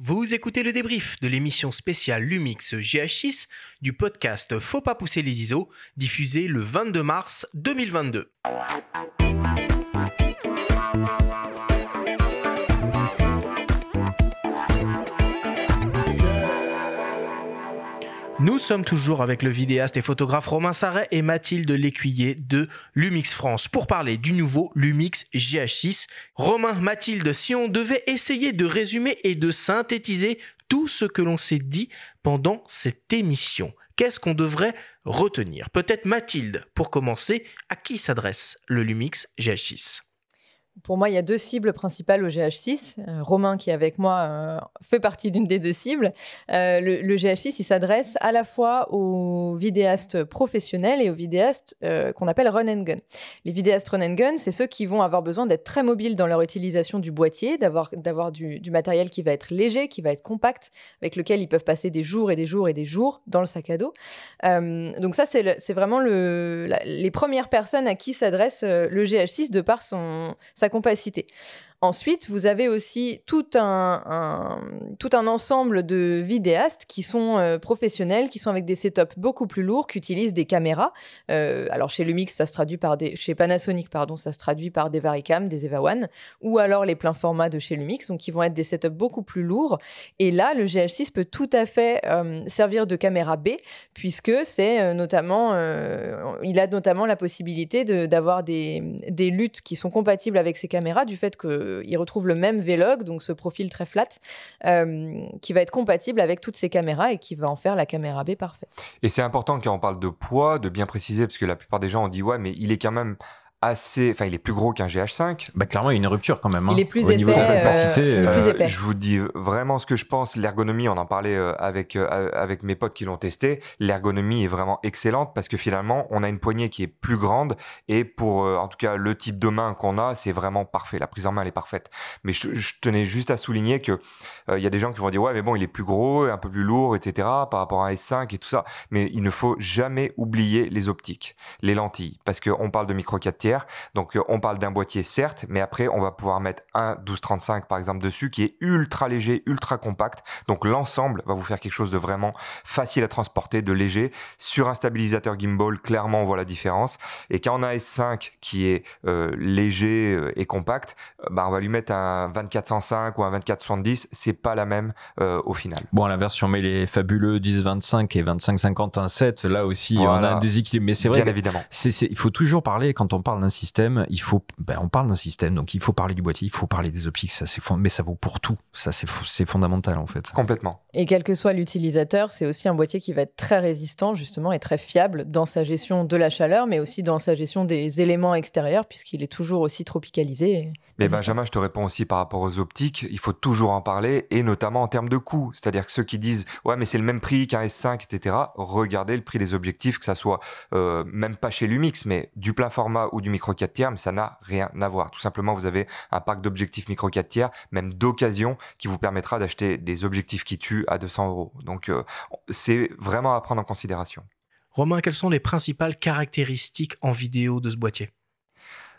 Vous écoutez le débrief de l'émission spéciale Lumix GH6 du podcast Faut pas pousser les ISO, diffusé le 22 mars 2022. Nous sommes toujours avec le vidéaste et photographe Romain Sarret et Mathilde Lécuyer de Lumix France pour parler du nouveau Lumix GH6. Romain, Mathilde, si on devait essayer de résumer et de synthétiser tout ce que l'on s'est dit pendant cette émission, qu'est-ce qu'on devrait retenir? Peut-être Mathilde, pour commencer, à qui s'adresse le Lumix GH6 pour moi, il y a deux cibles principales au GH6. Euh, Romain, qui est avec moi, euh, fait partie d'une des deux cibles. Euh, le, GH6, il s'adresse à la fois aux vidéastes professionnels et aux vidéastes qu'on appelle run and gun. Les vidéastes run and gun, c'est ceux qui vont avoir besoin d'être très mobiles dans leur utilisation du boîtier, d'avoir, du, matériel qui va être léger, qui va être compact, avec lequel ils peuvent passer des jours et des jours et des jours dans le sac à dos. donc ça, c'est, vraiment le, les premières personnes à qui s'adresse le GH6 de par son, sa compacité. Ensuite, vous avez aussi tout un, ensemble de vidéastes qui sont euh, professionnels, qui sont avec des setups beaucoup plus lourds, qui utilisent des caméras. Euh, alors chez Lumix, ça se traduit par des, chez Panasonic, pardon, ça se traduit par des Varicam, des Eva One, ou alors les pleins formats de chez Lumix, donc qui vont être des setups beaucoup plus lourds. Et là, le GH6 peut tout à fait euh, servir de caméra B, puisque c'est notamment, il a notamment la possibilité d'avoir des luttes qui sont compatibles avec ces caméras, du fait que il retrouve le même Vlog, donc ce profil très flat, euh, qui va être compatible avec toutes ces caméras et qui va en faire la caméra B parfaite. Et c'est important quand on parle de poids, de bien préciser, parce que la plupart des gens ont dit ouais, mais il est quand même assez, enfin il est plus gros qu'un GH5. Bah clairement il y a une rupture quand même. Il hein. est plus épais. Euh, euh, je vous dis vraiment ce que je pense. L'ergonomie, on en parlait euh, avec avec mes potes qui l'ont testé. L'ergonomie est vraiment excellente parce que finalement on a une poignée qui est plus grande et pour en tout cas le type de main qu'on a, c'est vraiment parfait. La prise en main elle est parfaite. Mais je, tenais juste à souligner que il y a des gens qui vont dire ouais mais bon il est plus gros, un peu plus lourd, etc. par rapport à un S5 et tout ça. Mais il ne faut jamais oublier les optiques, les lentilles parce qu'on parle de micro 4 tiers donc euh, on parle d'un boîtier certes, mais après on va pouvoir mettre un 1235 par exemple dessus qui est ultra léger, ultra compact. Donc l'ensemble va vous faire quelque chose de vraiment facile à transporter, de léger. Sur un stabilisateur gimbal, clairement on voit la différence. Et quand on a S5 qui est euh, léger euh, et compact, bah on va lui mettre un 2405 ou un 2470, c'est pas la même au final. Bon, à l'inverse, si on met les fabuleux 1025 et 2550 7, là aussi on a un déséquilibre. Mais c'est vrai, Bien évidemment. il faut toujours parler quand on parle d'un système, il faut, ben, on parle d'un système, donc il faut parler du boîtier, il faut parler des optiques, ça c'est mais ça vaut pour tout, ça c'est c'est fondamental en fait. Complètement. Et quel que soit l'utilisateur, c'est aussi un boîtier qui va être très résistant justement et très fiable dans sa gestion de la chaleur, mais aussi dans sa gestion des éléments extérieurs, puisqu'il est toujours aussi tropicalisé. Mais Benjamin, je te réponds aussi par rapport aux optiques, il faut toujours en parler, et notamment en termes de coût. C'est-à-dire que ceux qui disent ouais mais c'est le même prix qu'un S5, etc. Regardez le prix des objectifs, que ça soit euh, même pas chez Lumix, mais du plein format ou du micro 4 tiers, mais ça n'a rien à voir. Tout simplement, vous avez un parc d'objectifs micro 4 tiers, même d'occasion, qui vous permettra d'acheter des objectifs qui tuent à 200 euros. Donc, euh, c'est vraiment à prendre en considération. Romain, quelles sont les principales caractéristiques en vidéo de ce boîtier?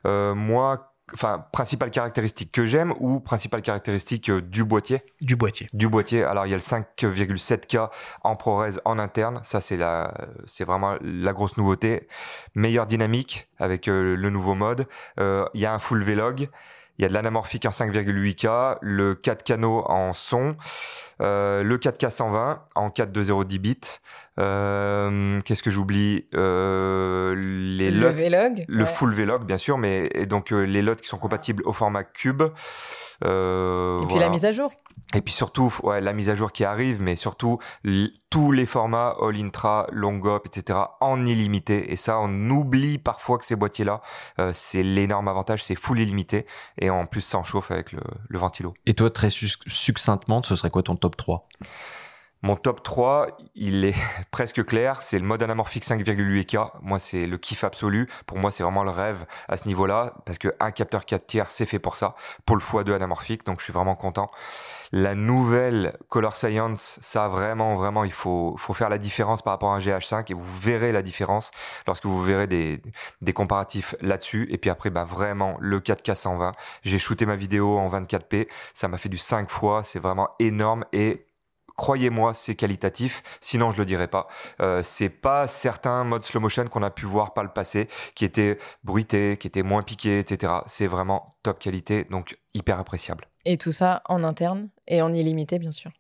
Euh, Moi, enfin principale caractéristique que j'aime ou principale caractéristique euh, du boîtier? Du boîtier. Du boîtier. Alors il y a le 5,7K en ProRes en interne, ça c'est la c'est vraiment la grosse nouveauté. Meilleure dynamique avec euh, le nouveau mode. Euh, il y a un full Vlog. Il y a de l'anamorphique en 5,8K, le 4 canaux en son, euh, le 4K 120 en 4.2.0 bits. Euh, Qu'est-ce que j'oublie euh, Les le Vlog, le full Vlog bien sûr, mais et donc euh, les LUT qui sont compatibles au format cube. Euh, et puis la mise à jour. Et puis surtout, ouais, la mise à jour qui arrive, mais surtout tous les formats All Intra, Longop, etc. en illimité. Et ça, on oublie parfois que ces boîtiers-là, euh, c'est l'énorme avantage, c'est full illimité. Et en plus, ça en chauffe avec le, le ventilo. Et toi, très succinctement, ce serait quoi ton top 3 Mon top 3, il est presque clair. C'est le mode anamorphique 5,8K. Moi, c'est le kiff absolu. Pour moi, c'est vraiment le rêve à ce niveau-là. Parce qu'un capteur 4 tiers, c'est fait pour ça. Pour le x2 anamorphique. Donc, je suis vraiment content. La nouvelle Color Science, ça vraiment, vraiment, il faut, faire la différence par rapport à un GH5 et vous verrez la différence lorsque vous verrez des, des comparatifs là-dessus. Et puis après, bah, vraiment, le 4K 120. J'ai shooté ma vidéo en 24p. Ça m'a fait du 5 fois. C'est vraiment énorme et croyez-moi, c'est qualitatif. Sinon, je le dirais pas. Euh, c'est pas certains modes slow motion qu'on a pu voir par le passé, qui étaient bruités, qui étaient moins piqués, etc. C'est vraiment top qualité, donc hyper appréciable. Et tout ça en interne et en illimité, bien sûr.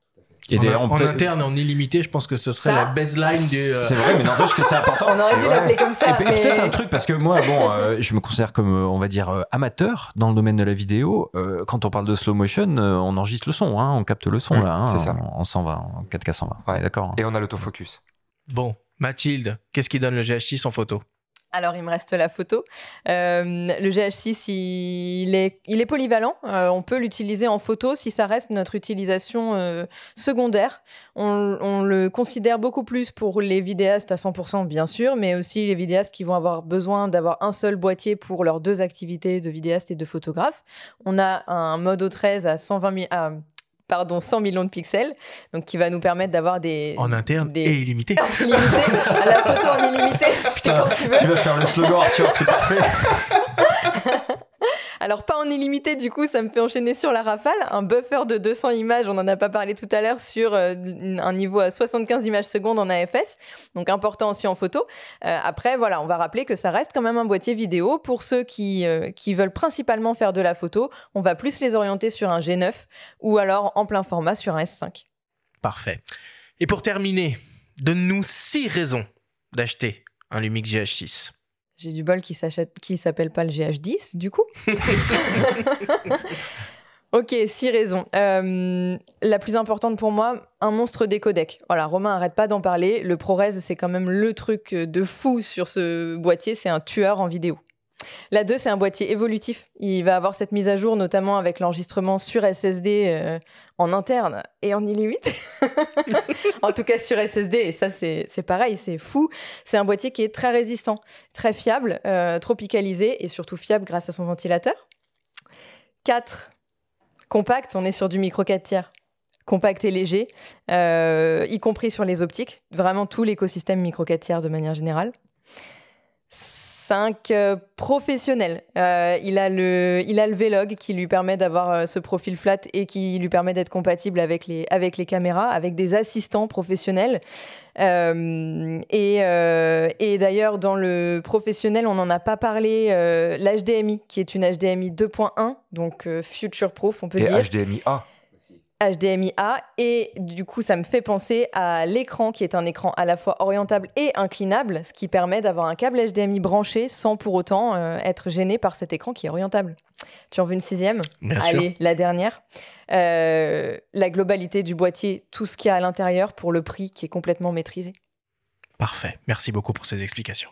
Et en, en interne et en illimité, je pense que ce serait la baseline du. Euh, c'est vrai, mais n'empêche que c'est important. On aurait dû l'appeler comme ça. Et, peut-être un truc, parce que moi, bon, euh, je me considère comme, euh, on va dire, amateur dans le domaine de la vidéo. quand on parle de slow motion, on enregistre le son, hein, on capte le son, là. Hein, c'est ça. En, 120, en 4K 120. Ouais. D'accord. Et on a l'autofocus. Bon, Mathilde, qu'est-ce qui donne le GH6 en photo? Alors, il me reste la photo. Euh, le GH6, il est, il est polyvalent. Euh, on peut l'utiliser en photo si ça reste notre utilisation euh, secondaire. On, le considère beaucoup plus pour les vidéastes à 100%, bien sûr, mais aussi les vidéastes qui vont avoir besoin d'avoir un seul boîtier pour leurs deux activités de vidéaste et de photographe. On a un Modo 13 à 120 000, à pardon, 100 millions de pixels, donc qui va nous permettre d'avoir des... En interne des... et illimité. illimité, à la photo en illimité. Putain, tu, veux. tu vas faire le slogan Arthur, c'est parfait. Alors pas en illimité, du coup, ça me fait enchaîner sur la rafale. Un buffer de 200 images, on n'en a pas parlé tout à l'heure, sur euh, un niveau à 75 images secondes en AFS, donc important aussi en photo. Euh, après, voilà, on va rappeler que ça reste quand même un boîtier vidéo. Pour ceux qui, euh, qui veulent principalement faire de la photo, on va plus les orienter sur un G9 ou alors en plein format sur un S5. Parfait. Et pour terminer, donne-nous six raisons d'acheter un Lumix GH6. J'ai du bol qui s'appelle pas le GH10, du coup. ok, six raisons. Euh, la plus importante pour moi, un monstre des codecs. Voilà, Romain arrête pas d'en parler. Le ProRes, c'est quand même le truc de fou sur ce boîtier. C'est un tueur en vidéo. La 2, c'est un boîtier évolutif. Il va avoir cette mise à jour, notamment avec l'enregistrement sur SSD euh, en interne et en illimité. en tout cas sur SSD, et ça, c'est pareil, c'est fou. C'est un boîtier qui est très résistant, très fiable, euh, tropicalisé et surtout fiable grâce à son ventilateur. 4. Compact, on est sur du micro 4 tiers compact et léger, euh, y compris sur les optiques, vraiment tout l'écosystème micro 4 tiers de manière générale. 5 euh, professionnel. Euh, il, a le, il a le Vlog qui lui permet d'avoir euh, ce profil flat et qui lui permet d'être compatible avec les, avec les caméras, avec des assistants professionnels. et, et d'ailleurs, dans le professionnel, on n'en a pas parlé, l'HDMI, qui est une HDMI 2.1, donc future proof, on peut et dire. HDMI A. HDMI A et du coup ça me fait penser à l'écran qui est un écran à la fois orientable et inclinable, ce qui permet d'avoir un câble HDMI branché sans pour autant euh, être gêné par cet écran qui est orientable. Tu en veux une sixième? Bien Allez, sûr. la dernière. Euh, la globalité du boîtier, tout ce qu'il y a à l'intérieur pour le prix qui est complètement maîtrisé. Parfait. Merci beaucoup pour ces explications.